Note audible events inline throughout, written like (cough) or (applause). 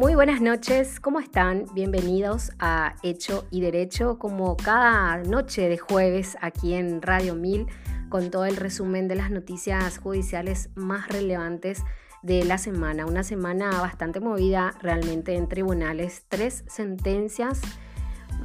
Muy buenas noches, ¿cómo están? Bienvenidos a Hecho y Derecho, como cada noche de jueves aquí en Radio 1000, con todo el resumen de las noticias judiciales más relevantes de la semana. Una semana bastante movida realmente en tribunales, tres sentencias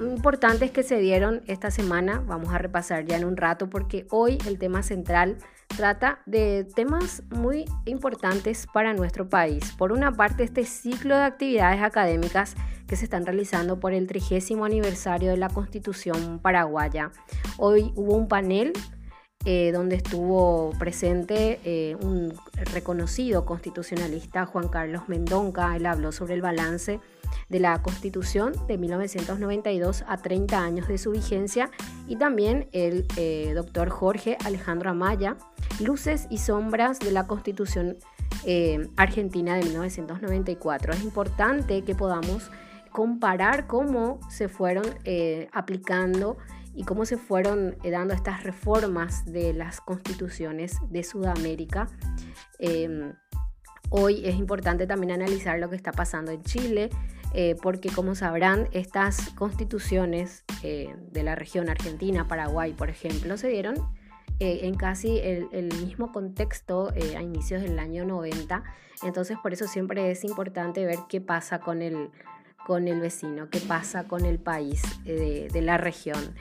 importantes que se dieron esta semana. Vamos a repasar ya en un rato porque hoy el tema central trata de temas muy importantes para nuestro país. Por una parte, este ciclo de actividades académicas que se están realizando por el trigésimo aniversario de la Constitución paraguaya. Hoy hubo un panel eh, donde estuvo presente eh, un reconocido constitucionalista, Juan Carlos Mendonca. Él habló sobre el balance de la Constitución de 1992 a 30 años de su vigencia y también el eh, doctor Jorge Alejandro Amaya, Luces y Sombras de la Constitución Argentina de 1994. Es importante que podamos comparar cómo se fueron aplicando y cómo se fueron eh, dando estas reformas de las constituciones de Sudamérica. Em, hoy es importante también analizar lo que está pasando en Chile, eh, porque como sabrán, estas constituciones eh, de la región Argentina, Paraguay, por ejemplo, se dieron en casi el, el, mismo contexto a inicios del año 90. Entonces, por eso siempre es importante ver qué pasa con el, con el vecino, qué pasa con el país de, de la región.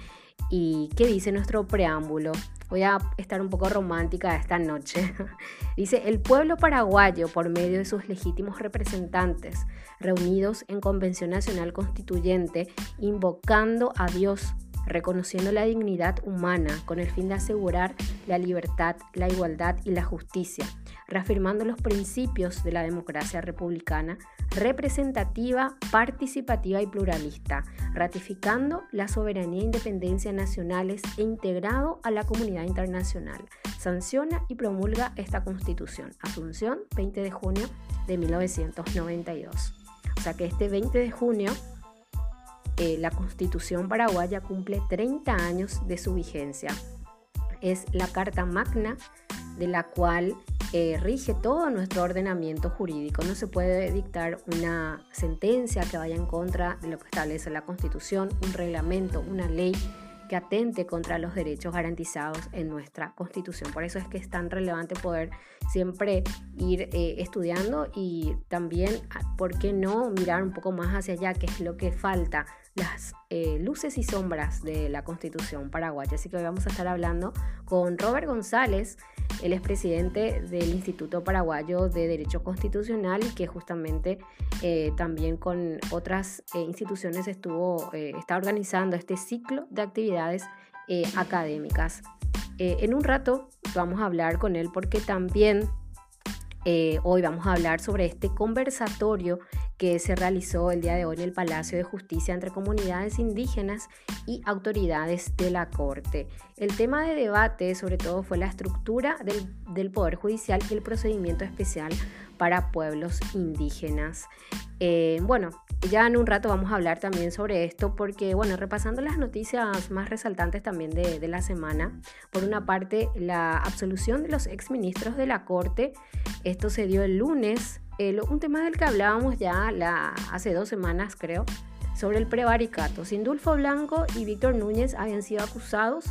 ¿Y qué dice nuestro preámbulo? Voy a estar un poco romántica esta noche. (laughs) dice, el pueblo paraguayo, por medio de sus legítimos representantes, reunidos en Convención Nacional Constituyente, invocando a Dios, reconociendo la dignidad humana con el fin de asegurar la libertad, la igualdad y la justicia, reafirmando los principios de la democracia republicana, representativa, participativa y pluralista, ratificando la soberanía e independencia nacionales e integrado a la comunidad internacional. Sanciona y promulga esta Constitución. Asunción, 20 de junio de 1992. O sea que este 20 de junio eh, la Constitución paraguaya cumple 30 años de su vigencia. Es la Carta Magna de la cual eh, rige todo nuestro ordenamiento jurídico. No se puede dictar una sentencia que vaya en contra de lo que establece la Constitución, un reglamento, una ley que atente contra los derechos garantizados en nuestra Constitución. Por eso es que es tan relevante poder siempre ir eh, estudiando y también, ah, ¿por qué no mirar un poco más hacia allá, qué es lo que falta las eh, luces y sombras de la Constitución paraguaya. Así que hoy vamos a estar hablando con Robert González, él es presidente del Instituto Paraguayo de Derecho Constitucional que justamente eh, también con otras eh, instituciones estuvo, está organizando este ciclo de actividades académicas. en un rato vamos a hablar con él porque también hoy vamos a hablar sobre este conversatorio que se realizó el día de hoy en el Palacio de Justicia entre comunidades indígenas y autoridades de la Corte. El tema de debate sobre todo fue la estructura del, Poder Judicial y el procedimiento especial para pueblos indígenas. Eh, bueno, ya en un rato vamos a hablar también sobre esto porque, bueno, repasando las noticias más resaltantes también de, de la semana, por una parte, la absolución de los exministros de la Corte, esto se dio el lunes un tema del que hablábamos ya hace dos semanas, creo, sobre el prevaricato. Sindulfo Blanco y Víctor Núñez habían sido acusados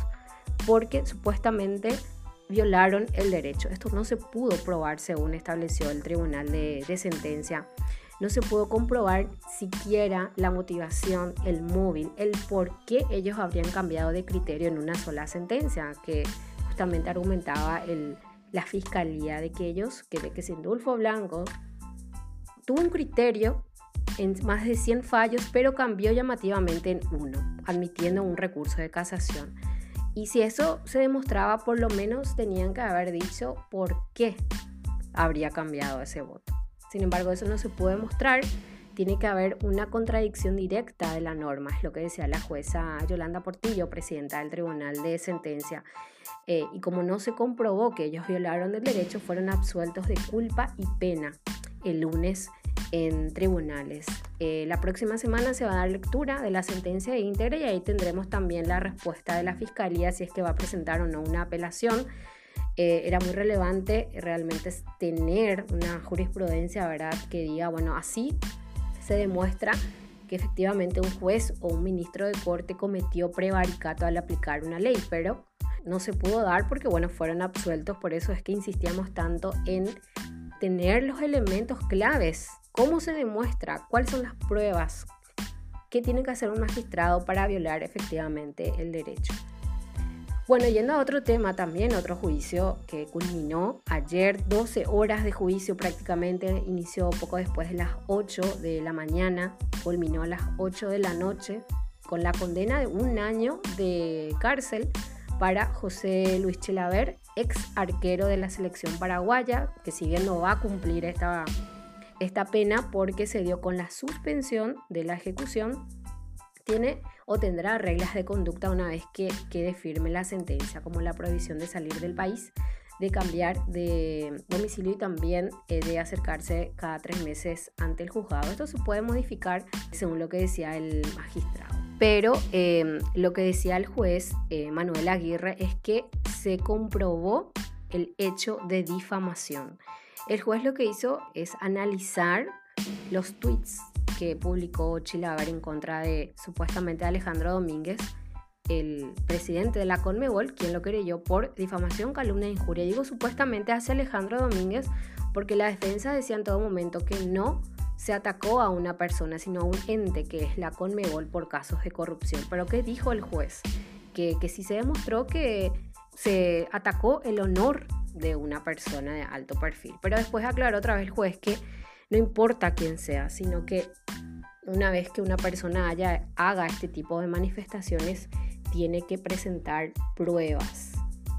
porque supuestamente violaron el derecho. Esto no se pudo probar según estableció el tribunal de, sentencia. No se pudo comprobar siquiera la motivación, el móvil, el por qué ellos habrían cambiado de criterio en una sola sentencia, que justamente argumentaba la fiscalía de que ellos, que de que Sindulfo Blanco tuvo un criterio en más de 100 fallos, pero cambió llamativamente en uno, admitiendo un recurso de casación. Y si eso se demostraba, por lo menos tenían que haber dicho por qué habría cambiado ese voto. Sin embargo, eso no se puede mostrar. Tiene que haber una contradicción directa de la norma, es lo que decía la jueza Yolanda Portillo, presidenta del Tribunal de Sentencia. Eh, y como no se comprobó que ellos violaron el derecho, fueron absueltos de culpa y pena el lunes en tribunales. Eh, la próxima semana se va a dar lectura de la sentencia íntegra y ahí tendremos también la respuesta de la fiscalía si es que va a presentar o no una apelación. Eh, era muy relevante realmente tener una jurisprudencia, ¿verdad?, que diga, bueno, así se demuestra que efectivamente un juez o un ministro de corte cometió prevaricato al aplicar una ley, pero no se pudo dar porque, bueno, fueron absueltos, por eso es que insistíamos tanto en tener los elementos claves, cómo se demuestra, cuáles son las pruebas, qué tiene que hacer un magistrado para violar efectivamente el derecho. Bueno, yendo a otro tema también, otro juicio que culminó ayer, 12 horas de juicio prácticamente, inició poco después de las 8 de la mañana, culminó a las 8 de la noche con la condena de un año de cárcel para José Luis Chilaver, ex arquero de la selección paraguaya, que si bien no va a cumplir esta, esta pena porque se dio con la suspensión de la ejecución, tiene o tendrá reglas de conducta una vez que quede firme la sentencia, como la prohibición de salir del país, de cambiar de domicilio y también eh, de acercarse cada tres meses ante el juzgado. Esto se puede modificar según lo que decía el magistrado. Pero em, lo que decía el juez eh, Manuel Aguirre es que se comprobó el hecho de difamación. El juez lo que hizo es analizar los tweets que publicó Chilaver en contra de supuestamente Alejandro Domínguez, el presidente de la Conmebol, quien lo creyó por difamación, calumnia e injuria. Digo supuestamente hacia Alejandro Domínguez porque la defensa decía en todo momento que no se atacó a una persona, sino a un ente que es la Conmebol por casos de corrupción. Pero ¿qué dijo el juez? Que, que sí se demostró que se atacó el honor de una persona de alto perfil. Pero después aclaró otra vez el juez que no importa quién sea, sino que una vez que una persona haya, haga este tipo de manifestaciones, tiene que presentar pruebas.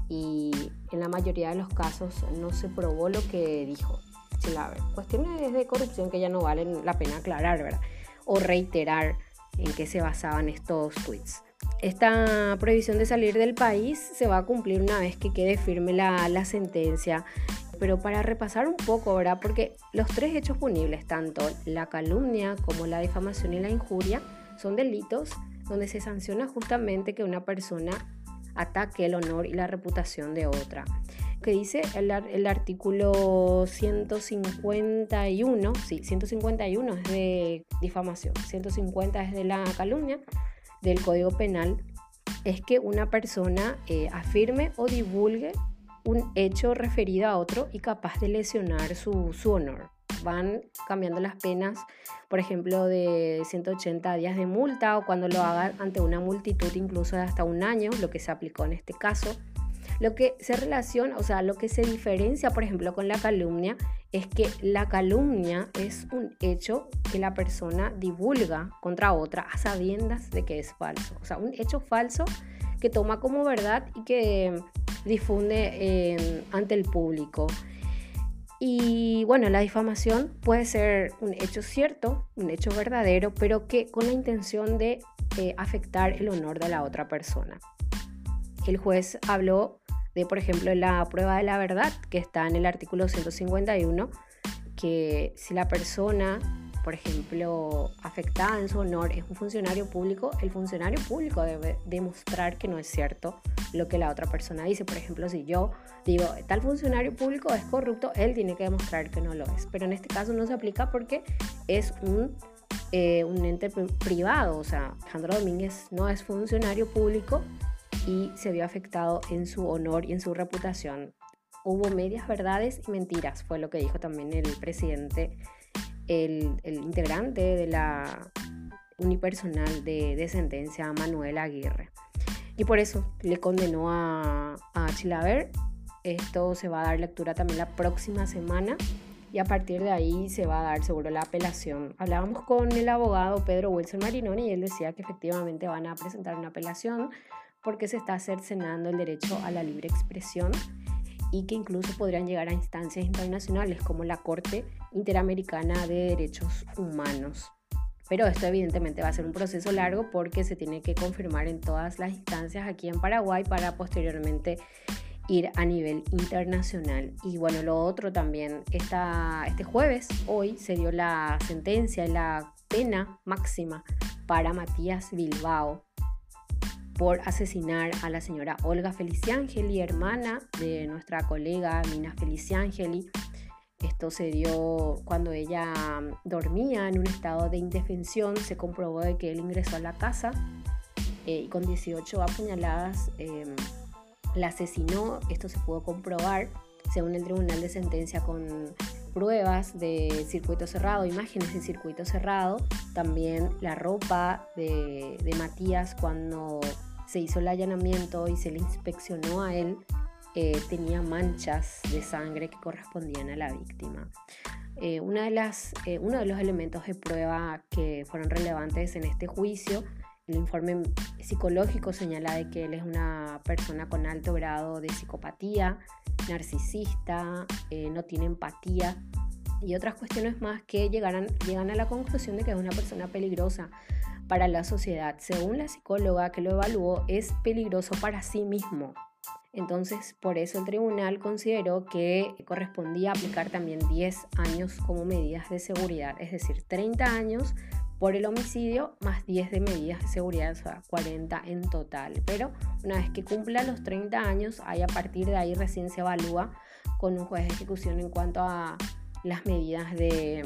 Y en la mayoría de los casos no se probó lo que dijo Chilaver. Cuestiones de corrupción que ya no valen la pena aclarar, ¿verdad? O reiterar en qué se basaban estos tweets. Esta prohibición de salir del país se va a cumplir una vez que quede firme la, sentencia pero para repasar un poco, ¿verdad? Porque los tres hechos punibles, tanto la calumnia como la difamación y la injuria, son delitos donde se sanciona justamente que una persona ataque el honor y la reputación de otra. Que dice el, el artículo 151, sí, 151 es de difamación, 150 es de la calumnia del Código Penal, es que una persona eh, afirme o divulgue un hecho referido a otro y capaz de lesionar su, honor. Van cambiando las penas, por ejemplo, de 180 días de multa o cuando lo hagan ante una multitud incluso de hasta un año, lo que se aplicó en este caso. Lo que se relaciona, o sea, lo que se diferencia, por ejemplo, con la calumnia es que la calumnia es un hecho que la persona divulga contra otra a sabiendas de que es falso. O sea, un hecho falso que toma como verdad y que difunde eh, ante el público. Y bueno, la difamación puede ser un hecho cierto, un hecho verdadero, pero que con la intención de eh, afectar el honor de la otra persona. El juez habló de, por ejemplo, la prueba de la verdad, que está en el artículo 151, que si la persona por ejemplo, afectada en su honor es un funcionario público, el funcionario público debe demostrar que no es cierto lo que la otra persona dice. Por ejemplo, si yo digo, tal funcionario público es corrupto, él tiene que demostrar que no lo es. Pero en este caso no se aplica porque es un, eh, un ente privado. O sea, Alejandro Domínguez no es funcionario público y se vio afectado en su honor y en su reputación. Hubo medias verdades y mentiras, fue lo que dijo también el presidente el, integrante de la unipersonal de, sentencia, Manuel Aguirre. Y por eso le condenó a, a Chilaver. Esto se va a dar lectura también la próxima semana y a partir de ahí se va a dar seguro la apelación. Hablábamos con el abogado Pedro Wilson Marinoni y él decía que efectivamente van a presentar una apelación porque se está cercenando el derecho a la libre expresión y que incluso podrían llegar a instancias internacionales como la Corte Interamericana de Derechos Humanos. Pero esto evidentemente va a ser un proceso largo porque se tiene que confirmar en todas las instancias aquí en Paraguay para posteriormente ir a nivel internacional. Y bueno, lo otro también, esta, este jueves, hoy, se dio la sentencia, la pena máxima para Matías Bilbao, por asesinar a la señora Olga Feliciangeli, hermana de nuestra colega Mina Feliciangeli. Esto se dio cuando ella dormía en un estado de indefensión. Se comprobó de que él ingresó a la casa eh, y con 18 apuñaladas em, la asesinó. Esto se pudo comprobar según el tribunal de sentencia con pruebas de circuito cerrado, imágenes de circuito cerrado, también la ropa de, de Matías cuando se hizo el allanamiento y se le inspeccionó a él, eh, tenía manchas de sangre que correspondían a la víctima. Eh, una de las, eh, uno de los elementos de prueba que fueron relevantes en este juicio, el informe psicológico señala de que él es una persona con alto grado de psicopatía, narcisista, no tiene empatía y otras cuestiones más que llegaran, llegan a la conclusión de que es una persona peligrosa para la sociedad. Según la psicóloga que lo evaluó, es peligroso para sí mismo. Entonces, por eso el tribunal consideró que correspondía aplicar también 10 años como medidas de seguridad, es decir, 30 años por el homicidio más 10 de medidas de seguridad, o sea, 40 en total. Pero una vez que cumpla los 30 años, ahí a partir de ahí recién se evalúa con un juez de ejecución en cuanto a las medidas de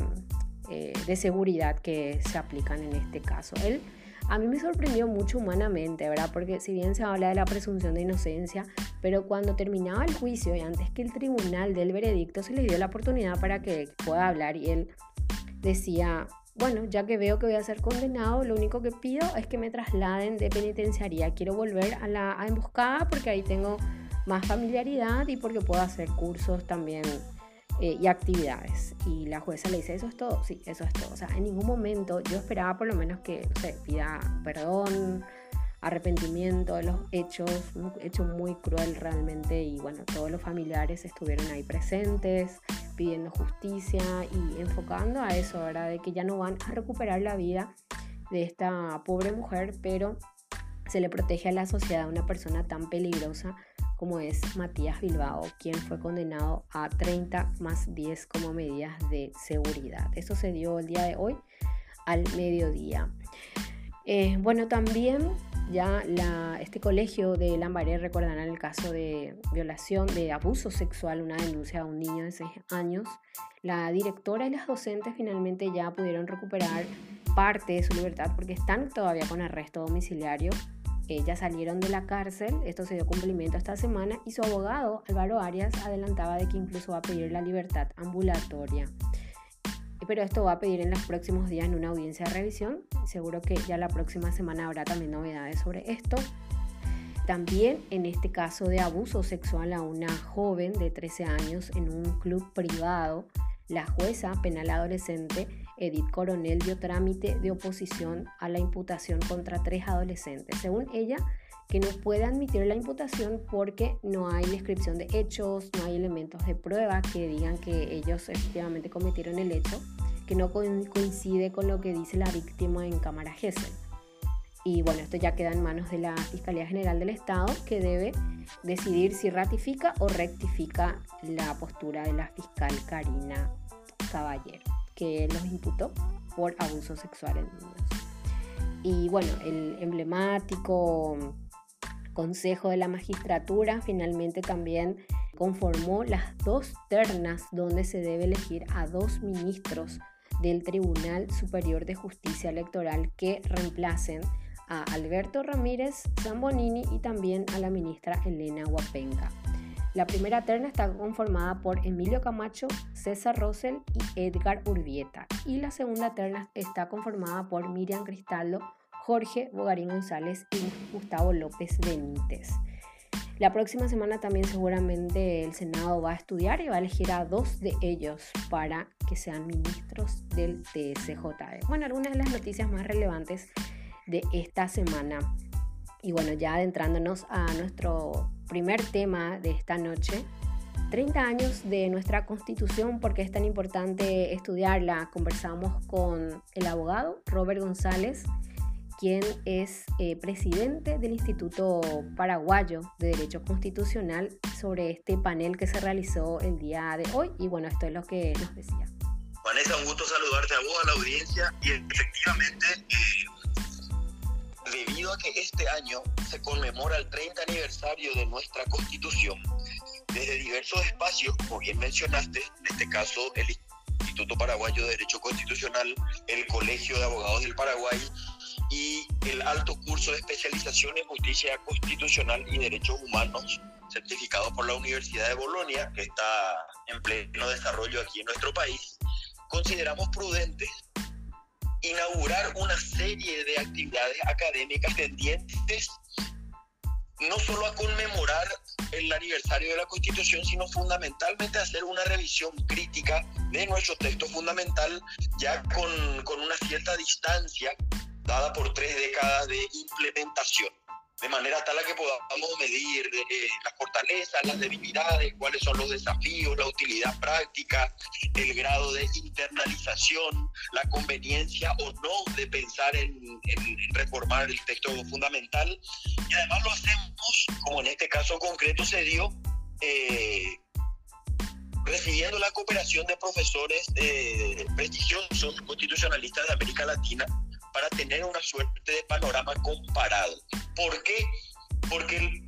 eh, de seguridad que se aplican en este caso. Él a mí me sorprendió mucho humanamente, ¿verdad? Porque si bien se habla de la presunción de inocencia, pero cuando terminaba el juicio y antes que el tribunal del veredicto se le dio la oportunidad para que pueda hablar y él decía, bueno, ya que veo que voy a ser condenado, lo único que pido es que me trasladen de penitenciaría. Quiero volver a la emboscada porque ahí tengo más familiaridad y porque puedo hacer cursos también eh, y actividades. Y la jueza le dice, ¿eso es todo? Sí, eso es todo. O sea, en ningún momento yo esperaba por lo menos que, no sé, pida perdón, arrepentimiento de los hechos, un hecho muy cruel realmente y bueno, todos los familiares estuvieron ahí presentes, pidiendo justicia y enfocando a eso, ¿verdad? De que ya no van a recuperar la vida de esta pobre mujer, pero se le protege a la sociedad a una persona tan peligrosa como es Matías Bilbao, quien fue condenado a 30 más 10 como medidas de seguridad. Eso se dio el día de hoy al mediodía. Eh, bueno, también ya este colegio de Lambaré recordarán el caso de violación, de abuso sexual, una denuncia a un niño de 6 años. La directora y las docentes finalmente ya pudieron recuperar parte de su libertad porque están todavía con arresto domiciliario ya salieron de la cárcel, esto se dio cumplimiento esta semana y su abogado Álvaro Arias adelantaba de que incluso va a pedir la libertad ambulatoria. Pero esto va a pedir en los próximos días en una audiencia de revisión. Seguro que ya la próxima semana habrá también novedades sobre esto. También en este caso de abuso sexual a una joven de 13 años en un club privado, la jueza penal adolescente Edith Coronel dio trámite de oposición a la imputación contra tres adolescentes. Según ella, que no puede admitir la imputación porque no hay descripción de hechos, no hay elementos de prueba que digan que ellos efectivamente cometieron el hecho, que no coincide con lo que dice la víctima en cámara Gesell. Y bueno, esto ya queda en manos de la Fiscalía General del Estado, que debe decidir si ratifica o rectifica la postura de la fiscal Karina Caballero, que los imputó por abuso sexual en niños. Y bueno, el emblemático Consejo de la Magistratura finalmente también conformó las dos ternas donde se debe elegir a dos ministros del Tribunal Superior de Justicia Electoral que reemplacen a Alberto Ramírez Zambonini y también a la ministra Elena Huapenca. La primera terna está conformada por Emilio Camacho, César Rosell y Edgar Urbieta. Y la segunda terna está conformada por Miriam Cristaldo, Jorge Bogarín González y Gustavo López Benítez. La próxima semana también seguramente el Senado va a estudiar y va a elegir a dos de ellos para que sean ministros del TSJE. Bueno, algunas de las noticias más relevantes de esta semana. Y bueno, ya adentrándonos a nuestro primer tema de esta noche, 30 años de nuestra constitución, porque es tan importante estudiarla. Conversamos con el abogado Robert González, quien es eh, presidente del Instituto Paraguayo de Derecho Constitucional, sobre este panel que se realizó el día de hoy. Y bueno, esto es lo que nos decía. Vanessa, un gusto saludarte a vos, a la audiencia, y efectivamente... Eh, debido a que este año se conmemora el 30 aniversario de nuestra constitución, desde diversos espacios, como bien mencionaste, en este caso el Instituto Paraguayo de Derecho Constitucional, el Colegio de Abogados del Paraguay y el alto curso de especialización en justicia constitucional y derechos humanos, certificado por la Universidad de Bolonia, que está en pleno desarrollo aquí en nuestro país, consideramos prudente inaugurar una serie de actividades académicas tendientes no solo a conmemorar el aniversario de la Constitución, sino fundamentalmente a hacer una revisión crítica de nuestro texto fundamental, ya con, con una cierta distancia dada por tres décadas de implementación de manera tal a que podamos medir eh, las fortalezas, las debilidades, cuáles son los desafíos, la utilidad práctica, el grado de internalización, la conveniencia o no de pensar en, reformar el texto fundamental. Y además lo hacemos, como en este caso concreto se dio, eh, recibiendo la cooperación de profesores eh, prestigiosos constitucionalistas de América Latina para tener una suerte de panorama comparado. ¿Por qué? Porque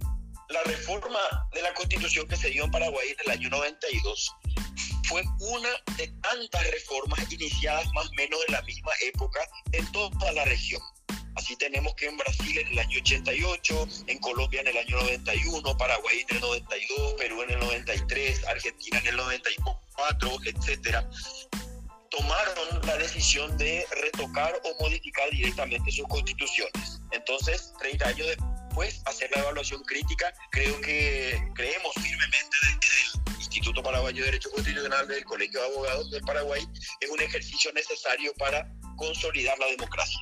la reforma de la constitución que se dio en Paraguay en el año 92 fue una de tantas reformas iniciadas más o menos en la misma época en toda la región. Así tenemos que en Brasil en el año 88, en Colombia en el año 91, Paraguay en el 92, Perú en el 93, Argentina en el 94, etcétera tomaron la decisión de retocar o modificar directamente sus constituciones. Entonces, 30 años después, hacer la evaluación crítica, creo que creemos firmemente desde el Instituto Paraguayo de Derecho Constitucional del Colegio de Abogados del Paraguay, es un ejercicio necesario para consolidar la democracia.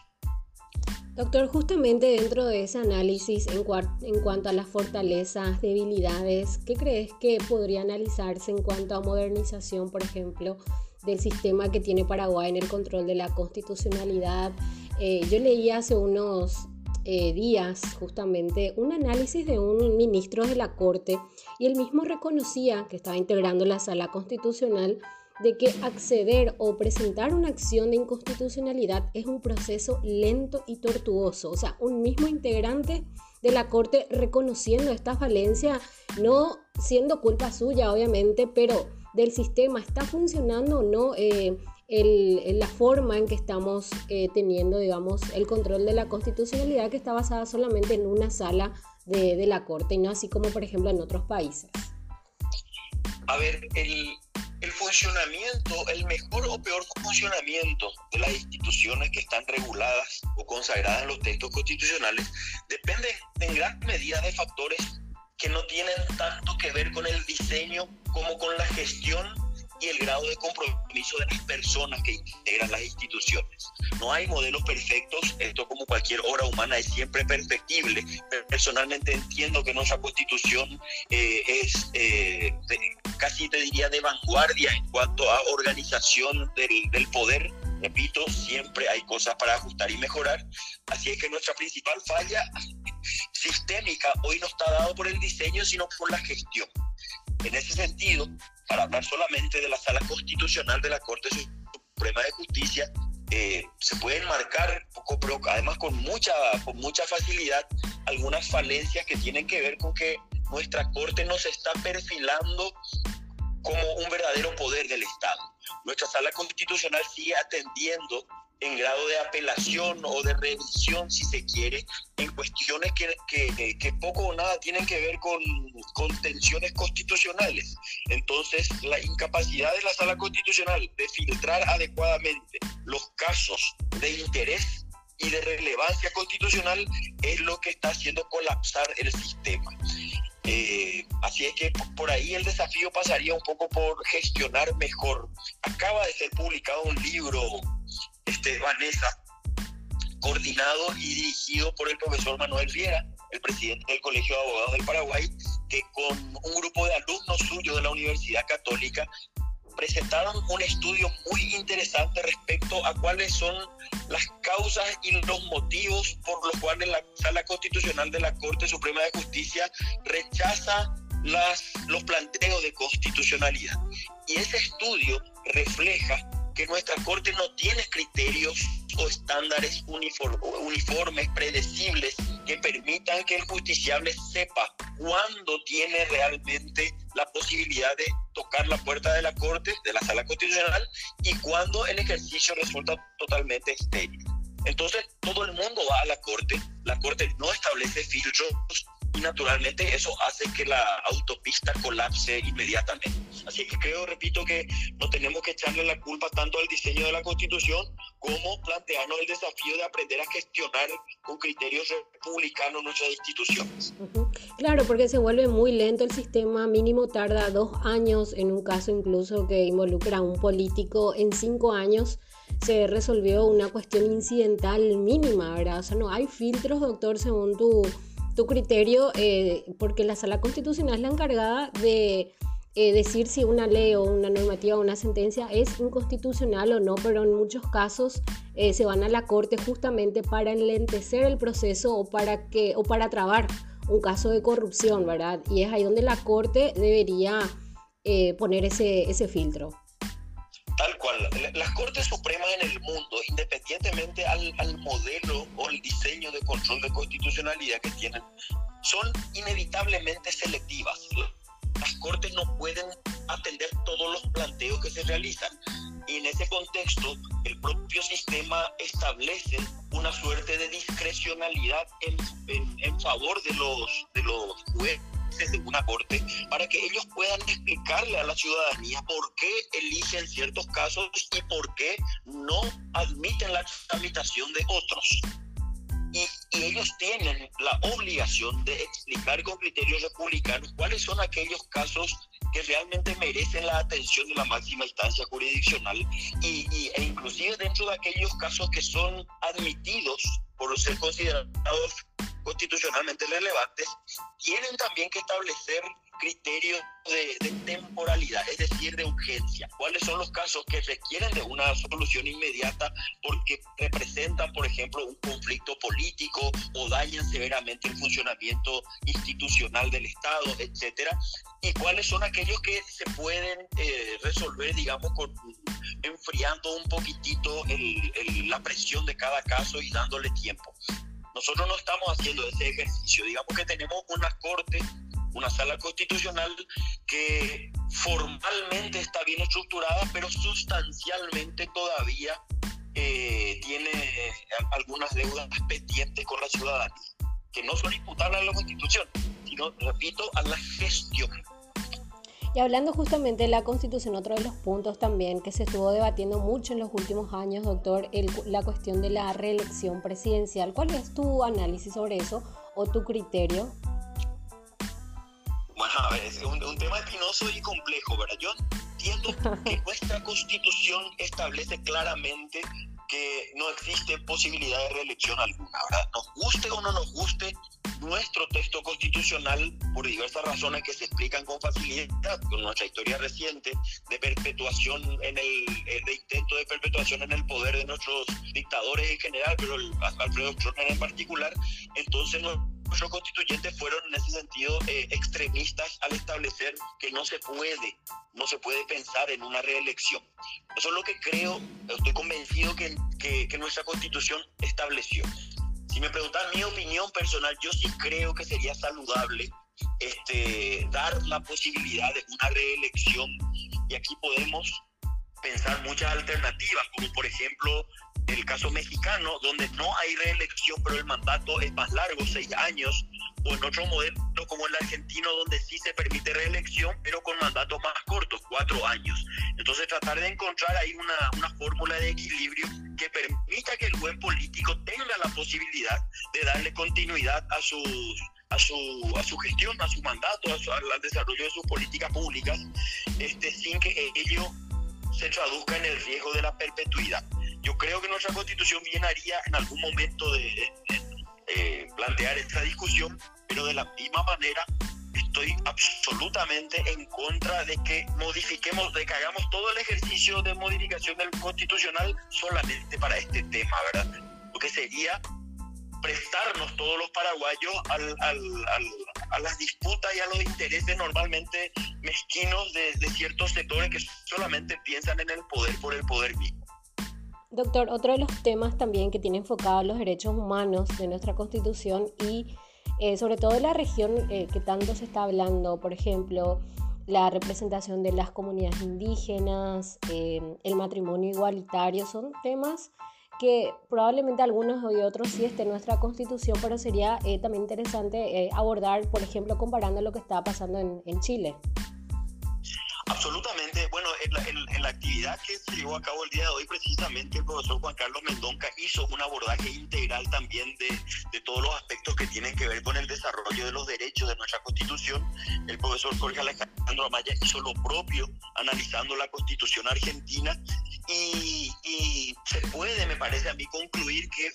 Doctor, justamente dentro de ese análisis en, en, cuanto a las fortalezas, debilidades, ¿qué crees que podría analizarse en cuanto a modernización, por ejemplo, del sistema que tiene Paraguay en el control de la constitucionalidad. Eh, yo leí hace unos eh, días justamente un análisis de un ministro de la Corte y él mismo reconocía que estaba integrando la sala constitucional de que acceder o presentar una acción de inconstitucionalidad es un proceso lento y tortuoso. O sea, un mismo integrante de la Corte reconociendo esta falencia, no siendo culpa suya, obviamente, pero del sistema está funcionando o no eh, la forma en que estamos eh, teniendo, digamos, el control de la constitucionalidad que está basada solamente en una sala de, de, la Corte y no así como, por ejemplo, en otros países. A ver, el, el funcionamiento, el mejor o peor funcionamiento de las instituciones que están reguladas o consagradas en los textos constitucionales depende en gran medida de factores que no tienen tanto que ver con el diseño como con la gestión y el grado de compromiso de las personas que integran las instituciones. No hay modelos perfectos, esto como cualquier obra humana es siempre perfectible. Personalmente entiendo que nuestra constitución eh, es eh, casi te diría de vanguardia en cuanto a organización del, del poder. Repito, siempre hay cosas para ajustar y mejorar. Así es que nuestra principal falla sistémica hoy no está dado por el diseño, sino por la gestión. En ese sentido, para hablar solamente de la sala constitucional de la Corte Suprema de Justicia, eh, se pueden marcar, además con mucha, con mucha facilidad, algunas falencias que tienen que ver con que nuestra Corte no se está perfilando como un verdadero poder del Estado. Nuestra sala constitucional sigue atendiendo en grado de apelación o de revisión, si se quiere, en cuestiones que, que, que, poco o nada tienen que ver con, con tensiones constitucionales. Entonces, la incapacidad de la sala constitucional de filtrar adecuadamente los casos de interés y de relevancia constitucional es lo que está haciendo colapsar el sistema. Eh, así es que por ahí el desafío pasaría un poco por gestionar mejor. Acaba de ser publicado un libro este, Vanessa, coordinado y dirigido por el profesor Manuel Viera, el presidente del Colegio de Abogados del Paraguay, que con un grupo de alumnos suyos de la Universidad Católica presentaron un estudio muy interesante respecto a cuáles son las causas y los motivos por los cuales la Sala Constitucional de la Corte Suprema de Justicia rechaza los planteos de constitucionalidad. Y ese estudio refleja que nuestra Corte no tiene criterios o estándares uniformes, predecibles, que permitan que el justiciable sepa cuándo tiene realmente la posibilidad de tocar la puerta de la Corte, de la Sala Constitucional, y cuándo el ejercicio resulta totalmente estéril. Entonces, todo el mundo va a la Corte, la Corte no establece filtros y naturalmente eso hace que la autopista colapse inmediatamente. Así que creo, repito, que no tenemos que echarle la culpa tanto al diseño de la Constitución como plantearnos el desafío de aprender a gestionar con criterios republicanos nuestras instituciones. Claro, porque se vuelve muy lento el sistema, mínimo tarda dos años, en un caso incluso que involucra a un político, en cinco años se resolvió una cuestión incidental mínima, ¿verdad? O sea, no hay filtros, doctor, según tu tu criterio, eh, porque la sala constitucional es la encargada de eh, decir si una ley o una normativa o una sentencia es inconstitucional o no, pero en muchos casos eh, se van a la corte justamente para enlentecer el proceso o para, que, o para trabar un caso de corrupción, ¿verdad? Y es ahí donde la corte debería poner ese, ese filtro. Las Cortes Supremas en el mundo, independientemente al, al, modelo o el diseño de control de constitucionalidad que tienen, son inevitablemente selectivas. Las Cortes no pueden atender todos los planteos que se realizan. Y en ese contexto, el propio sistema establece una suerte de discrecionalidad en, en, en favor de los, de los jueces de una corte para que ellos puedan explicarle a la ciudadanía por qué eligen ciertos casos y por qué no admiten la tramitación de otros. Y, y, ellos tienen la obligación de explicar con criterios republicanos cuáles son aquellos casos que realmente merecen la atención de la máxima instancia jurisdiccional y, y, e inclusive dentro de aquellos casos que son admitidos por ser considerados constitucionalmente relevantes, tienen también que establecer criterios de, temporalidad, es decir, de urgencia. ¿Cuáles son los casos que requieren de una solución inmediata porque representan, por ejemplo, un conflicto político o dañan severamente el funcionamiento institucional del Estado, etcétera? ¿Y cuáles son aquellos que se pueden eh, resolver, digamos, con, enfriando un poquitito la presión de cada caso y dándole tiempo? Nosotros no estamos haciendo ese ejercicio. Digamos que tenemos una corte, una sala constitucional que formalmente está bien estructurada, pero sustancialmente todavía eh, tiene algunas deudas pendientes con la ciudadanía, que no son imputables a la constitución, sino, repito, a la gestión. Y hablando justamente de la Constitución, otro de los puntos también que se estuvo debatiendo mucho en los últimos años, doctor, la cuestión de la reelección presidencial. ¿Cuál es tu análisis sobre eso o tu criterio? Bueno, a ver, es un, un tema espinoso y complejo, ¿verdad? Yo entiendo (laughs) que nuestra Constitución establece claramente que no existe posibilidad de reelección alguna, ¿verdad? Nos guste o no nos guste, nuestro texto constitucional, por diversas razones que se explican con facilidad, con nuestra historia reciente de perpetuación en el, intento de perpetuación en el poder de nuestros dictadores en general, pero el, Alfredo Stroessner en particular, entonces nuestros constituyentes fueron en ese sentido eh, extremistas al establecer que no se puede, no se puede pensar en una reelección. Eso es lo que creo, estoy convencido que, que nuestra constitución estableció. Si me preguntan mi opinión personal, yo sí creo que sería saludable este, dar la posibilidad de una reelección. Y aquí podemos pensar muchas alternativas, como por ejemplo el caso mexicano, donde no hay reelección, pero el mandato es más largo, seis años, o en otro modelo como el argentino, donde sí se permite reelección, pero con mandatos más cortos, cuatro años. Entonces tratar de encontrar ahí una, una fórmula de equilibrio que permita que el buen político tenga la posibilidad de darle continuidad a sus a su, a su gestión, a su mandato, al desarrollo de sus políticas públicas, este, sin que ello se traduzca en el riesgo de la perpetuidad. Yo creo que nuestra constitución bien haría en algún momento de, eh, plantear esta discusión, pero de la misma manera estoy absolutamente en contra de que modifiquemos, de que hagamos todo el ejercicio de modificación del constitucional solamente para este tema, ¿verdad? Porque sería prestarnos todos los paraguayos al, al, a las disputas y a los intereses normalmente mezquinos de, de ciertos sectores que solamente piensan en el poder por el poder mismo. Doctor, otro de los temas también que tiene enfocado los derechos humanos de nuestra Constitución y eh, sobre todo en la región eh, que tanto se está hablando, por ejemplo, la representación de las comunidades indígenas, eh, el matrimonio igualitario, son temas que probablemente algunos y otros sí estén en nuestra constitución, pero sería también interesante abordar, por ejemplo, comparando lo que está pasando en Chile. Absolutamente. Bueno, en la, actividad que se llevó a cabo el día de hoy, precisamente el profesor Juan Carlos Mendonca hizo un abordaje integral también de, de, todos los aspectos que tienen que ver con el desarrollo de los derechos de nuestra Constitución. El profesor Jorge Alejandro Amaya hizo lo propio, analizando la Constitución argentina y, y se puede, me parece a mí, concluir que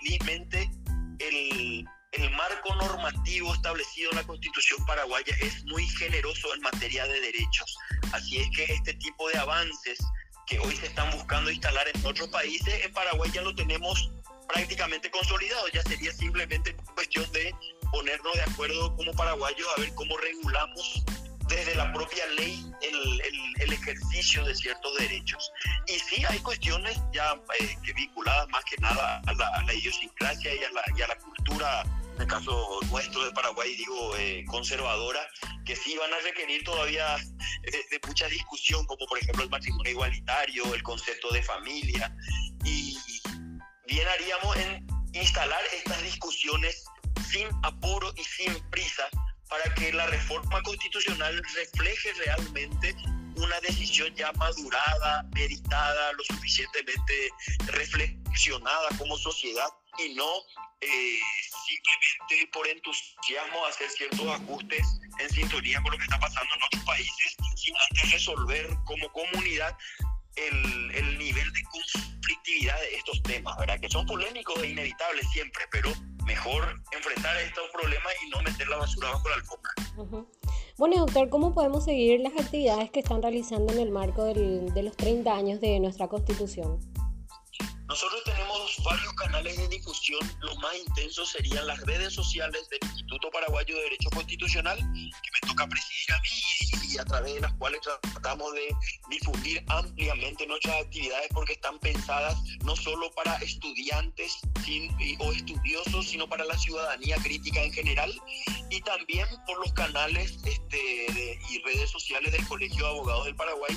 felizmente el el marco normativo establecido en la Constitución paraguaya es muy generoso en materia de derechos. Así es que este tipo de avances que hoy se están buscando instalar en otros países, en Paraguay ya lo tenemos prácticamente consolidado. Ya sería simplemente cuestión de ponernos de acuerdo como paraguayos a ver cómo regulamos desde la propia ley el, el, ejercicio de ciertos derechos. Y sí hay cuestiones ya eh, vinculadas más que nada a la, a la idiosincrasia y a la, y a la cultura en el caso nuestro de Paraguay, digo, eh, conservadora, que sí van a requerir todavía de, mucha discusión, como por ejemplo el matrimonio igualitario, el concepto de familia, y bien haríamos en instalar estas discusiones sin apuro y sin prisa para que la reforma constitucional refleje realmente una decisión ya madurada, meditada, lo suficientemente reflexionada como sociedad y no eh, simplemente por entusiasmo hacer ciertos ajustes en sintonía con lo que está pasando en otros países, sin antes resolver como comunidad el, el, nivel de conflictividad de estos temas, ¿verdad? Que son polémicos e inevitables siempre, pero mejor enfrentar estos problemas y no meter la basura bajo la alfombra. Bueno, doctor, ¿cómo podemos seguir las actividades que están realizando en el marco del, de los 30 años de nuestra Constitución? Nosotros tenemos varios canales de difusión. Los más intensos serían las redes sociales del Instituto Paraguayo de Derecho Constitucional, que me toca presidir a mí y a través de las cuales tratamos de difundir ampliamente nuestras actividades porque están pensadas no solo para estudiantes o estudiosos, sino para la ciudadanía crítica en general y también por los canales este, y redes sociales del Colegio de Abogados del Paraguay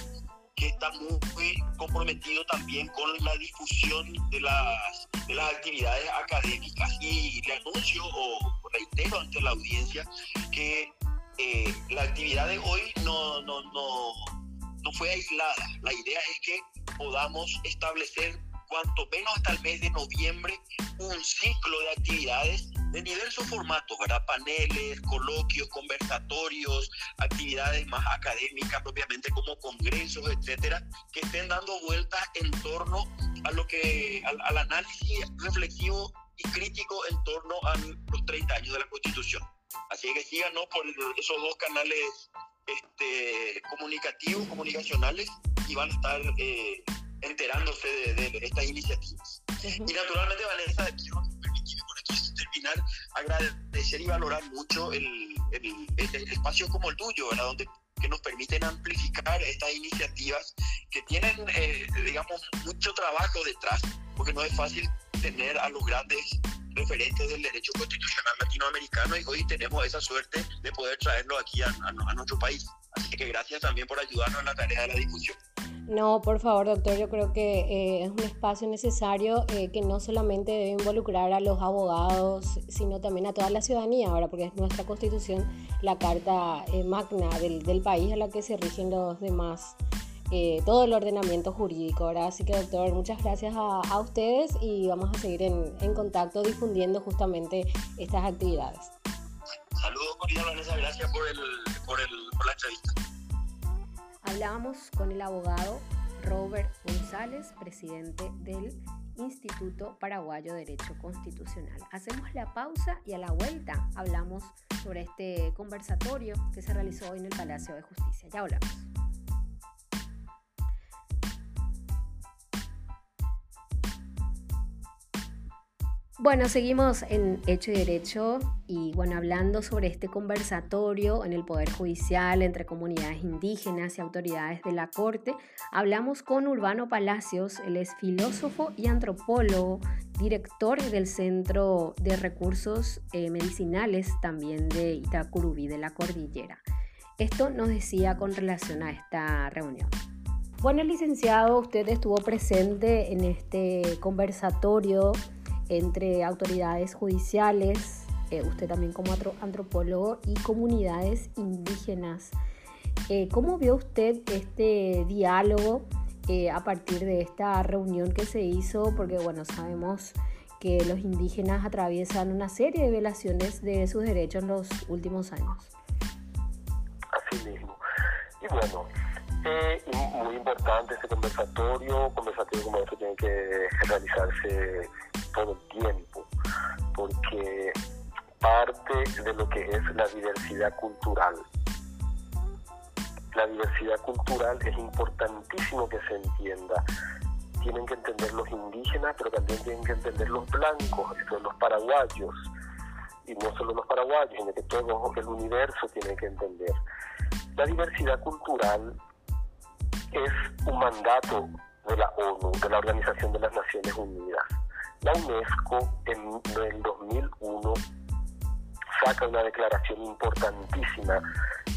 que está muy, comprometido también con la difusión de las, de las actividades académicas. Y le anuncio o reitero ante la audiencia que eh, la actividad de hoy no, no, no, no fue aislada. La idea es que podamos establecer cuanto menos hasta el mes de noviembre un ciclo de actividades de diversos formatos, ¿verdad? Paneles, coloquios, conversatorios, actividades más académicas propiamente como congresos, etcétera, que estén dando vueltas en torno a lo que, al, análisis reflexivo y crítico en torno a los 30 años de la Constitución. Así que síganos por esos dos canales este, comunicativos, comunicacionales, y van a estar eh, enterándose de, estas iniciativas. Y naturalmente, Vanessa, quiero terminar, agradecer y valorar mucho el, el, espacio como el tuyo, ¿verdad? Donde que nos permiten amplificar estas iniciativas que tienen, eh, digamos, mucho trabajo detrás, porque no es fácil tener a los grandes referentes del derecho constitucional latinoamericano y hoy tenemos esa suerte de poder traerlo aquí a, a nuestro país. Así que gracias también por ayudarnos en la tarea de la discusión. No, por favor, doctor, yo creo que eh, es un espacio necesario eh, que no solamente debe involucrar a los abogados, sino también a toda la ciudadanía, ahora, porque es nuestra constitución la carta eh, magna del, del, país a la que se rigen los demás, todo el ordenamiento jurídico, ¿verdad? Así que, doctor, muchas gracias a, a ustedes y vamos a seguir en, en, contacto difundiendo justamente estas actividades. Saludos, Corina Vanessa, gracias por, el, por, el, por la entrevista. Hablábamos con el abogado Robert González, presidente del Instituto Paraguayo de Derecho Constitucional. Hacemos la pausa y a la vuelta hablamos sobre este conversatorio que se realizó hoy en el Palacio de Justicia. Ya hablamos. Bueno, seguimos en Hecho y Derecho y bueno, hablando sobre este conversatorio en el Poder Judicial entre comunidades indígenas y autoridades de la Corte, hablamos con Urbano Palacios, él es filósofo y antropólogo, director del Centro de Recursos eh, Medicinales también de Itacurubí, de la Cordillera. Esto nos decía con relación a esta reunión. Bueno, licenciado, usted estuvo presente en este conversatorio entre autoridades judiciales, eh, usted también como antropólogo, y comunidades indígenas. Eh, ¿Cómo vio usted este diálogo eh, a partir de esta reunión que se hizo? Porque bueno, sabemos que los indígenas atraviesan una serie de violaciones de sus derechos en los últimos años. Así mismo. Y bueno, muy importante este conversatorio, conversatorio como esto tiene que realizarse todo el tiempo, porque parte de lo que es la diversidad cultural. La diversidad cultural es importantísimo que se entienda. Tienen que entender los indígenas, pero también tienen que entender los blancos, los paraguayos, y no solo los paraguayos, sino que todo el universo tiene que entender. La diversidad cultural es un mandato de la ONU, de la Organización de las Naciones Unidas. La UNESCO en el 2001 saca una declaración importantísima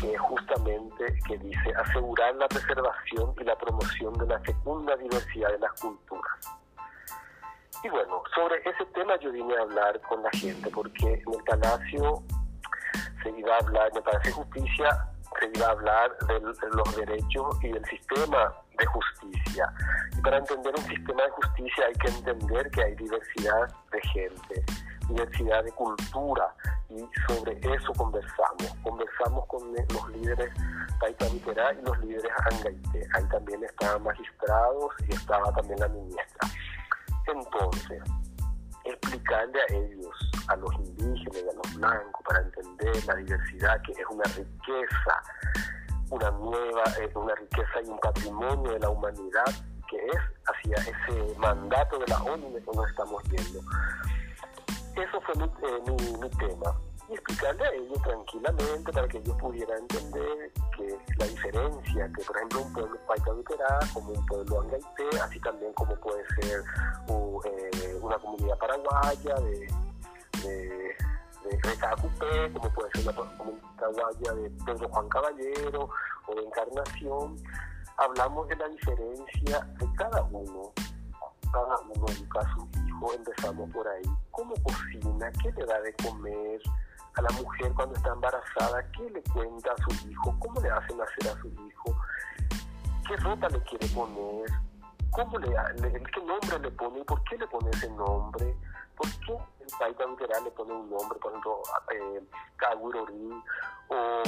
que justamente que dice asegurar la preservación y la promoción de la fecunda diversidad de las culturas. Y bueno, sobre ese tema yo vine a hablar con la gente porque en el Palacio se iba a hablar, me parece justicia, se iba a hablar de los derechos y del sistema de justicia. Y para entender un sistema de justicia hay que entender que hay diversidad de gente, diversidad de cultura, y sobre eso conversamos. Conversamos con los líderes Taita y los líderes Angaite. Ahí también estaban magistrados y estaba también la ministra. Entonces, explicarle a ellos, a los indígenas y a los blancos, para entender la diversidad, que es una riqueza, una nueva, eh, una riqueza y un patrimonio de la humanidad, que es hacia ese mandato de la ONU que nos estamos viendo. Eso fue mi, eh, tema. Y explicarle a ellos tranquilamente para que ellos pudieran entender que la diferencia, que por ejemplo un pueblo Paitaduterá como un pueblo Angaité, así también como puede ser eh, una comunidad paraguaya de, de de como puede ser la comunidad paraguaya de Pedro Juan Caballero o de Encarnación, hablamos de la diferencia de cada uno cada uno educa a su hijo, empezamos por ahí. ¿Cómo cocina? ¿Qué le da de comer? A la mujer cuando está embarazada, ¿qué le cuenta a su hijo? ¿Cómo le hacen hacer a su hijo? ¿Qué ropa le quiere poner? ¿Cómo le, ¿Qué nombre le pone? y ¿Por qué le pone ese nombre? ¿Por qué el país le pone un nombre, por ejemplo, eh, o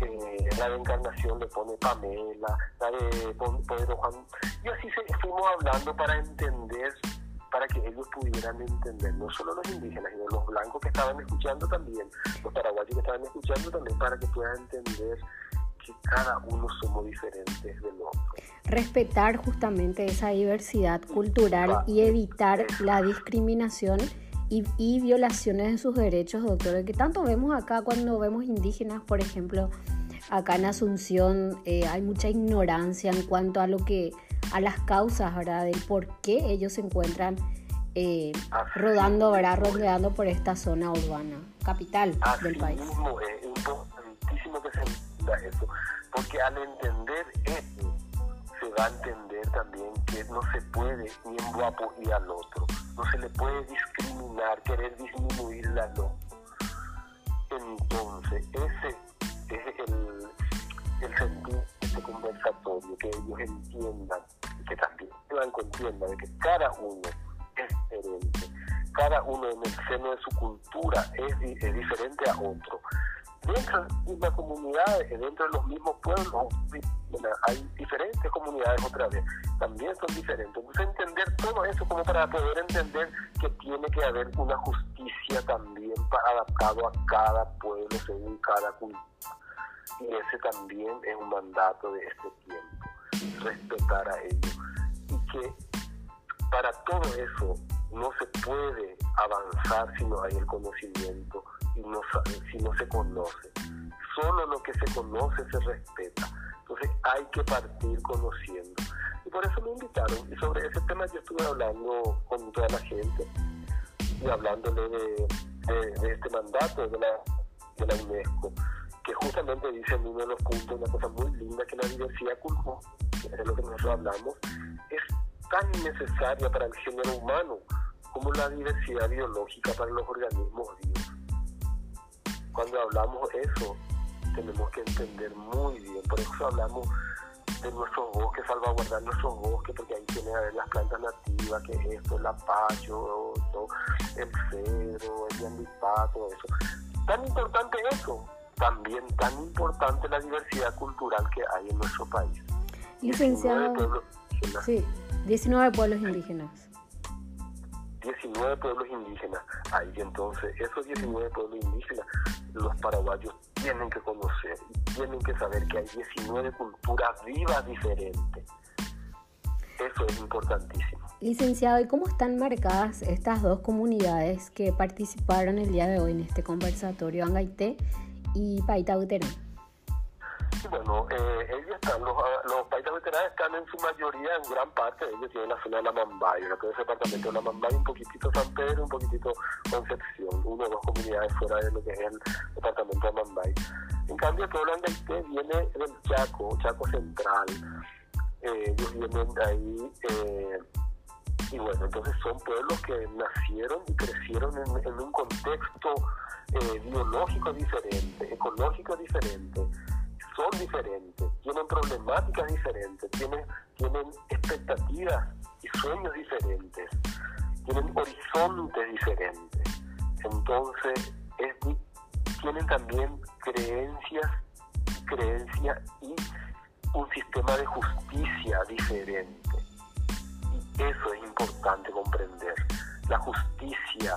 eh, la de Encarnación le pone Pamela, la de Pedro Juan, y así se, fuimos hablando para entender, para que ellos pudieran entender, no solo los indígenas, sino los blancos que estaban escuchando también, los paraguayos que estaban escuchando también, para que puedan entender que cada uno somos diferentes del otro. Respetar justamente esa diversidad cultural y evitar la discriminación y, violaciones de sus derechos, doctor, que tanto vemos acá cuando vemos indígenas, por ejemplo, acá en Asunción eh, hay mucha ignorancia en cuanto a lo que a las causas, ¿verdad? Del por qué ellos se encuentran eh, rodando, ¿verdad? Rodeando por esta zona urbana, capital del país. Mismo, es importantísimo que se entienda porque al entender eso, se va a entender también que no se puede ni en guapo y al otro. No se le puede discriminar, querer disminuir al otro. Entonces, ese es el, el sentido de este conversatorio, que ellos entiendan, que también van entiendan de que cada uno es diferente, cada uno en el seno de su cultura es, es diferente a otro dentro de las mismas comunidades, dentro de los mismos pueblos, hay diferentes comunidades otra vez, también son diferentes. Entonces entender todo eso como para poder entender que tiene que haber una justicia también para, adaptado a cada pueblo según cada cultura. Y ese también es un mandato de este tiempo, respetar a ellos. Y que para todo eso no se puede avanzar si no hay el conocimiento y no, si no se conoce. Solo lo que se conoce se respeta. Entonces hay que partir conociendo. Y por eso me invitaron. Y sobre ese tema yo estuve hablando con toda la gente y hablándole de, este mandato de la, de la UNESCO, que justamente dice en uno de los puntos una cosa muy linda, que la diversidad cultural, que es lo que nosotros hablamos, tan necesaria para el género humano como la diversidad biológica para los organismos vivos. Cuando hablamos eso, tenemos que entender muy bien, por eso hablamos de nuestros bosques, salvaguardar nuestros bosques, porque ahí tiene que haber las plantas nativas, que es esto, el apacho, el cedro, el yandipá, todo eso. Tan importante eso, también tan importante la diversidad cultural que hay en nuestro país. Licenciado. 19 pueblos indígenas. Sí, 19 pueblos indígenas. 19 pueblos indígenas. Ahí entonces, esos 19 pueblos indígenas, los paraguayos tienen que conocer tienen que saber que hay 19 culturas vivas diferentes. Eso es importantísimo. Licenciado, ¿y cómo están marcadas estas dos comunidades que participaron el día de hoy en este conversatorio, Angaité y Paita bueno, eh, ellos están, los, ah, los países veteranos están en su mayoría, en gran parte, ellos tienen la zona de la Mambay, ese departamento de la Mambay, un poquitito San Pedro, un poquitito Concepción, una o dos comunidades fuera de lo que es el departamento de Mambay. En cambio, el Andaité viene del Chaco, Chaco Central, eh, ellos vienen de ahí, eh, y bueno, entonces son pueblos que nacieron y crecieron en, en un contexto eh, biológico diferente, ecológico diferente son diferentes, tienen problemáticas diferentes, tienen, tienen expectativas y sueños diferentes, tienen horizontes diferentes. Entonces, tienen también creencias, creencias y un sistema de justicia diferente. Y eso es importante comprender. La justicia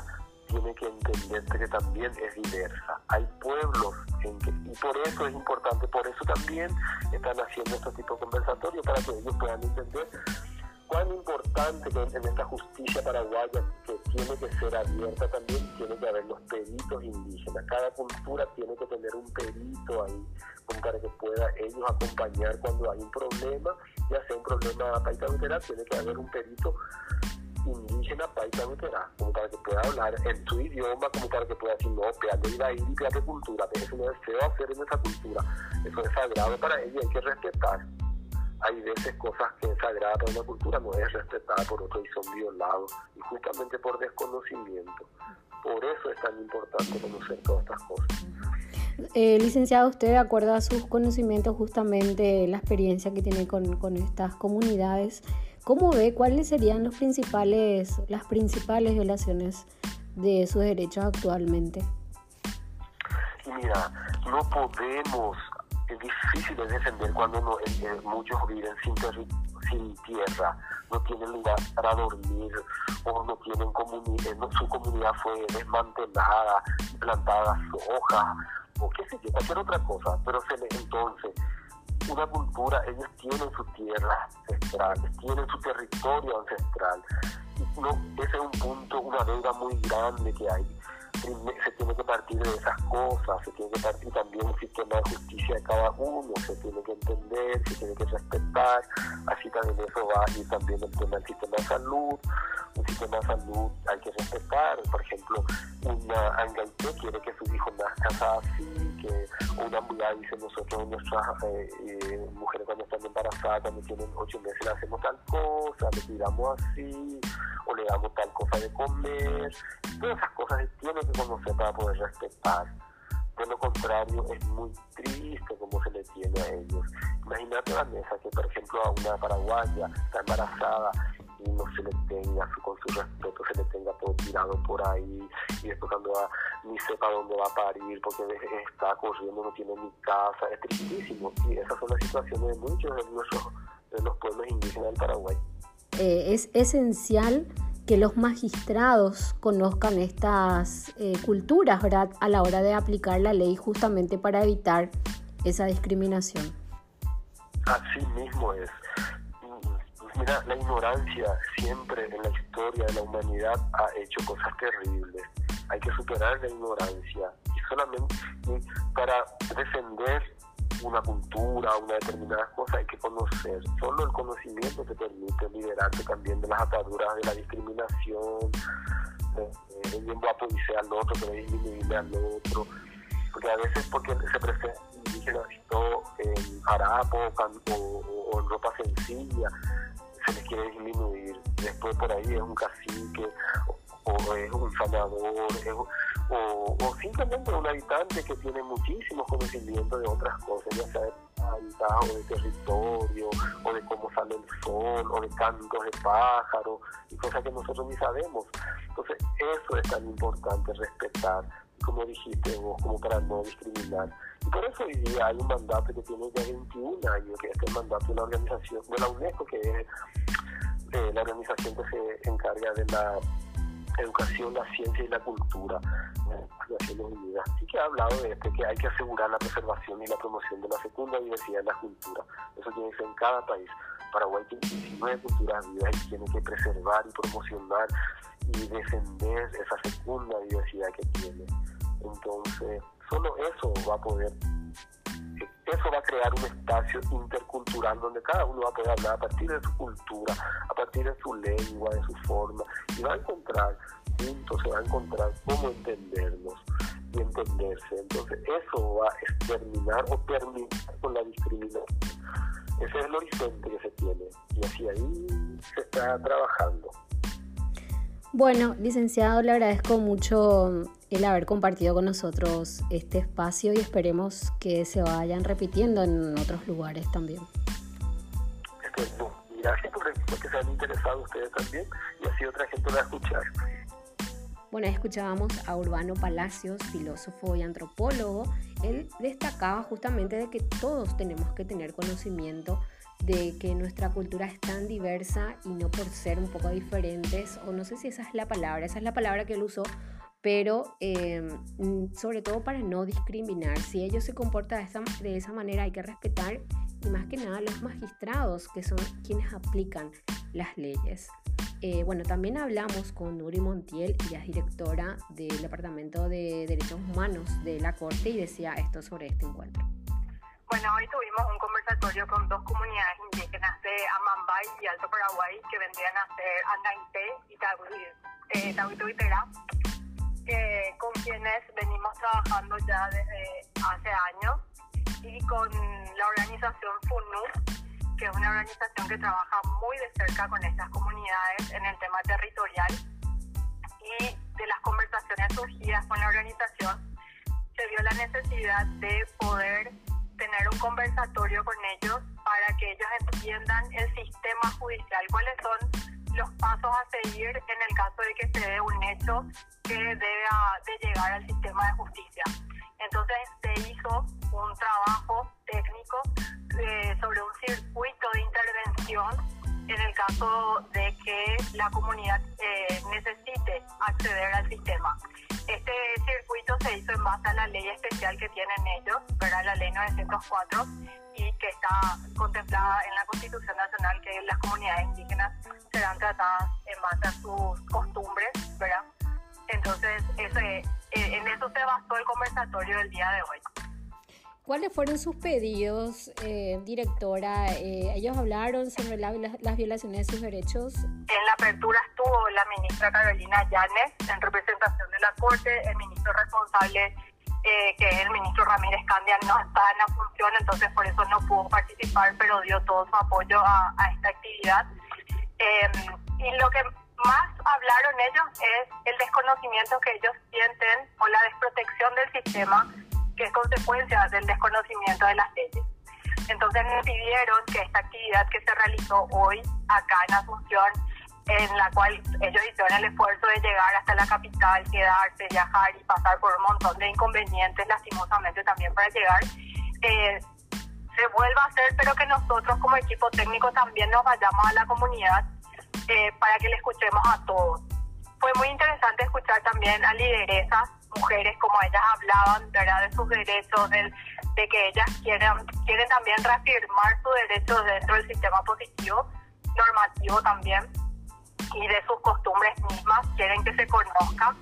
tiene que entender que también es diversa. Hay pueblos en que, y por eso es importante, por eso también están haciendo este tipo de conversatorios para que ellos puedan entender cuán importante en esta justicia paraguaya que tiene que ser abierta también tiene que haber los peritos indígenas. Cada cultura tiene que tener un perito ahí para que pueda ellos acompañar cuando hay un problema, ya sea un problema paisa tiene que haber un perito indígena paisa luterana, como para que pueda hablar en su idioma, como para que pueda decir, no, peate ir ahí y peate cultura, pero eso no deseo hacer en esa cultura, eso es sagrado para ella, hay que respetar. Hay veces cosas que es sagrada para una cultura no es respetada por otro y son violados, y justamente por desconocimiento. Por eso es tan importante conocer todas estas cosas. Eh, licenciado, usted de acuerdo a sus conocimientos, justamente la experiencia que tiene con, con estas comunidades, ¿Cómo ve cuáles serían los principales, las principales violaciones de sus derechos actualmente? Mira, no podemos, es difícil de defender cuando no, eh, eh, muchos viven sin, sin tierra, no tienen lugar para dormir o no tienen comunidad, eh, su comunidad fue desmantelada, plantadas hojas o qué sé yo, cualquier otra cosa, pero se le, entonces una cultura, ellos tienen su tierra ancestral, tienen su territorio ancestral. No, ese es un punto, una deuda muy grande que hay. Se tiene que partir de esas cosas, se tiene que partir también un sistema de justicia de cada uno, se tiene que entender, se tiene que respetar, así también eso va y también el tema del sistema de salud, un sistema de salud hay que respetar, por ejemplo, una angaite quiere que su hijo nazca así, que una mujer dice nosotros nuestras eh, eh, mujeres cuando están embarazadas, cuando tienen ocho meses le hacemos tal cosa, le cuidamos así, o le damos tal cosa de comer, todas esas cosas tienen que conocer para poder respetar. De lo contrario, es muy triste como se le tiene a ellos. Imagínate la mesa que, por ejemplo, a una paraguaya está embarazada y no se le tenga con su respeto, se le tenga todo tirado por ahí y después cuando va, ni sepa dónde va a parir porque está corriendo, no tiene ni casa, es tristísimo y esas son las situaciones de muchos de, nuestros, de los pueblos indígenas del Paraguay. Eh, es esencial que los magistrados conozcan estas eh, culturas a la hora de aplicar la ley justamente para evitar esa discriminación. Así mismo es Mira, la ignorancia siempre en la historia de la humanidad ha hecho cosas terribles. Hay que superar la ignorancia y solamente para defender una cultura, una determinada cosa hay que conocer. Solo el conocimiento te permite liberarte también de las ataduras de la discriminación, eh, bien guapo dice al otro, pero disminuirle al otro. Porque a veces porque se presenta indígenas en harapo o, en ropa sencilla, se les quiere disminuir. Después por ahí es un cacique o, es un sanador, o, o, simplemente un habitante que tiene muchísimos conocimientos de otras cosas, ya sea de o de territorio, o de cómo sale el sol, o de cantos de pájaros, y cosas que nosotros ni sabemos. Entonces, eso es tan importante, respetar, como dijiste vos, como para no discriminar. Y por eso hoy día hay un mandato que tiene ya 21 años, que es el mandato de la organización, de la UNESCO, que es eh, la organización que se encarga de la educación, la ciencia y la cultura de Naciones Unidas. Y que ha hablado de este, que hay que asegurar la preservación y la promoción de la fecunda diversidad de la cultura. Eso tiene que ser en cada país. Paraguay tiene 19 culturas vivas y tiene que preservar y promocionar y defender esa fecunda diversidad que tiene. Entonces, solo eso va a poder eso va a crear un espacio intercultural donde cada uno va a poder hablar a partir de su cultura, a partir de su lengua, de su forma, y va a encontrar, juntos va a encontrar cómo entendernos y entenderse. Entonces eso va a exterminar o terminar con la discriminación. Ese es el horizonte que se tiene y así ahí se está trabajando. Bueno, licenciado, le agradezco mucho el haber compartido con nosotros este espacio y esperemos que se vayan repitiendo en otros lugares también. Gracias por, que se han interesado ustedes también y así otra gente va a escuchar. Bueno, escuchábamos a Urbano Palacios, filósofo y antropólogo. Él destacaba justamente de que todos tenemos que tener conocimiento de que nuestra cultura es tan diversa y no por ser un poco diferentes, o no sé si esa es la palabra, esa es la palabra que él usó, pero em, sobre todo para no discriminar. Si ellos se comportan de esa, de esa manera hay que respetar y más que nada los magistrados que son quienes aplican las leyes. Eh, bueno, también hablamos con Nuri Montiel, ella es directora del Departamento de Derechos Humanos de la Corte y decía esto sobre este encuentro. Bueno, hoy tuvimos un conversatorio con dos comunidades indígenas de Amambay y Alto Paraguay que vendrían a ser Andainte y Tahuito eh, con quienes venimos trabajando ya desde hace años y con la organización FUNU, que es una organización que trabaja muy de cerca con estas comunidades en el tema territorial. Y de las conversaciones surgidas con la organización se vio la necesidad de poder tener un conversatorio con ellos para que ellos entiendan el sistema judicial, cuáles son los pasos a seguir en el caso de que se dé un hecho que debe de llegar al sistema de justicia. Entonces se hizo un trabajo técnico eh, sobre un circuito de intervención en el caso de que la comunidad eh, necesite acceder al sistema. Este circuito se hizo en base a la ley especial que tienen ellos, ¿verdad? la ley 904, y que está contemplada en la Constitución Nacional, que las comunidades indígenas serán tratadas en base a sus costumbres, ¿verdad? Entonces, ese, eh, en eso se basó el conversatorio del día de hoy. ¿Cuáles fueron sus pedidos, eh, directora? Eh, ¿Ellos hablaron sobre las violaciones de sus derechos? En la apertura estuvo la ministra Carolina Llanes en representación de la Corte, el ministro responsable, eh, que es el ministro Ramírez Candia, no está en la función, entonces por eso no pudo participar, pero dio todo su apoyo a, a esta actividad. Em, y lo que más hablaron ellos es el desconocimiento que ellos sienten o la desprotección del sistema que es consecuencia del desconocimiento de las leyes. Entonces me pidieron que esta actividad que se realizó hoy acá en Asunción, en la cual ellos hicieron el esfuerzo de llegar hasta la capital, quedarse, viajar y pasar por un montón de inconvenientes, lastimosamente también para llegar, eh, se vuelva a hacer, pero que nosotros como equipo técnico también nos vayamos a la comunidad eh, para que le escuchemos a todos. Fue muy interesante escuchar también a lideresas mujeres, como ellas hablaban, ¿verdad? De sus derechos, de, de que ellas quieren, quieren también reafirmar sus derechos dentro del sistema positivo normativo también y de sus costumbres mismas, quieren que se conozca.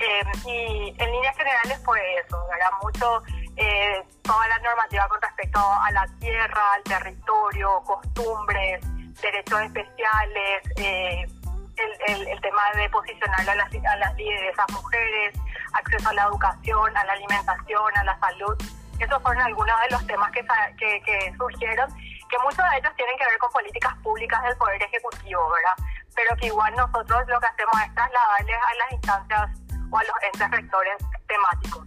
Eh, y en líneas generales fue eso, ¿verdad? Mucho eh, toda la normativa con respecto a la tierra, al territorio, costumbres, derechos especiales, eh, el, tema de posicionar a las, a las lideresas mujeres, acceso a la educación, a la alimentación, a la salud. Esos fueron algunos de los temas que, que, que surgieron, que muchos de ellos tienen que ver con políticas públicas del Poder Ejecutivo, ¿verdad? Pero que igual nosotros lo que hacemos es trasladarles a las instancias o a los entes rectores temáticos.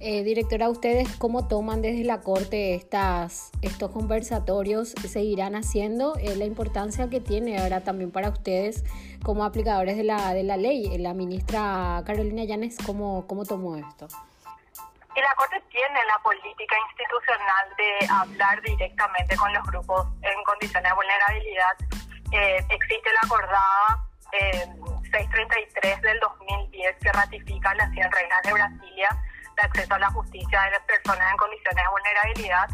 Eh, directora, ¿ustedes cómo toman desde la Corte estas, estos conversatorios? ¿Seguirán haciendo eh, la importancia que tiene ahora también para ustedes como aplicadores de la, de la ley? La ministra Carolina Llanes, ¿cómo, cómo tomó esto? La Corte tiene la política institucional de hablar directamente con los grupos en condiciones de vulnerabilidad. Eh, existe la acordada 633 del 2010 que ratifica las 100 reglas de Brasilia de acceso a la justicia de las personas en condiciones de vulnerabilidad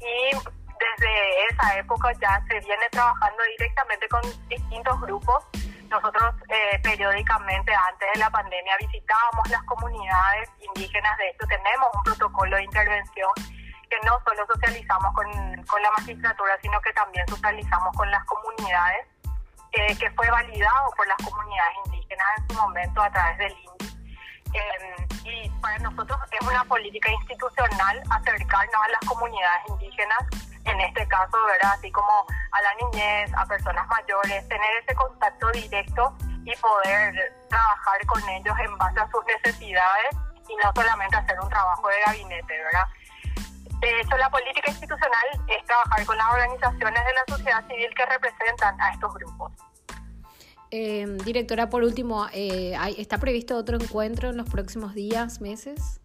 y desde esa época ya se viene trabajando directamente con distintos grupos. Nosotros eh, periódicamente antes de la pandemia visitábamos las comunidades indígenas, de hecho tenemos un protocolo de intervención que no solo socializamos con, con la magistratura, sino que también socializamos con las comunidades, eh, que fue validado por las comunidades indígenas en su momento a través del INDI. Eh, y para nosotros es una política institucional acercarnos a las comunidades indígenas, en este caso, ¿verdad? Así como a la niñez, a personas mayores, tener ese contacto directo y poder trabajar con ellos en base a sus necesidades y no solamente hacer un trabajo de gabinete, ¿verdad? De hecho, la política institucional es trabajar con las organizaciones de la sociedad civil que representan a estos grupos. Eh, directora, por último, eh, ¿está previsto otro encuentro en los próximos días, meses?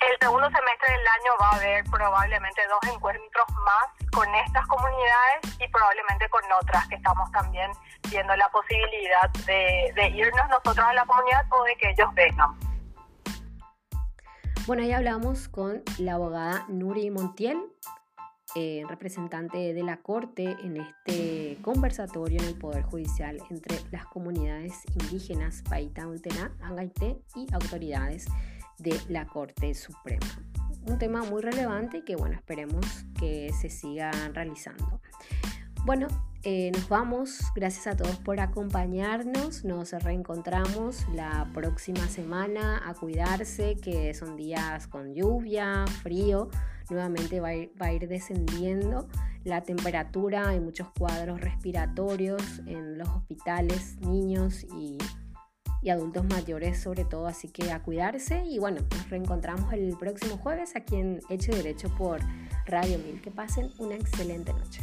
El segundo semestre del año va a haber probablemente dos encuentros más con estas comunidades y probablemente con otras que estamos también viendo la posibilidad de, de irnos nosotros a la comunidad o de que ellos vengan. Bueno, ahí hablamos con la abogada Nuri Montiel, eh, representante de la Corte en este conversatorio en el Poder Judicial entre las comunidades indígenas Paita, Ultena, Angaité y autoridades de la Corte Suprema. Un tema muy relevante que, bueno, esperemos que se siga realizando. Bueno, eh, nos vamos. Gracias a todos por acompañarnos. Nos reencontramos la próxima semana a cuidarse, que son días con lluvia, frío nuevamente va a, ir, descendiendo la temperatura, hay muchos cuadros respiratorios en los hospitales, niños y, adultos mayores sobre todo, así que a cuidarse y bueno, nos reencontramos el próximo jueves aquí en Hecho Derecho por Radio Mil. Que pasen una excelente noche.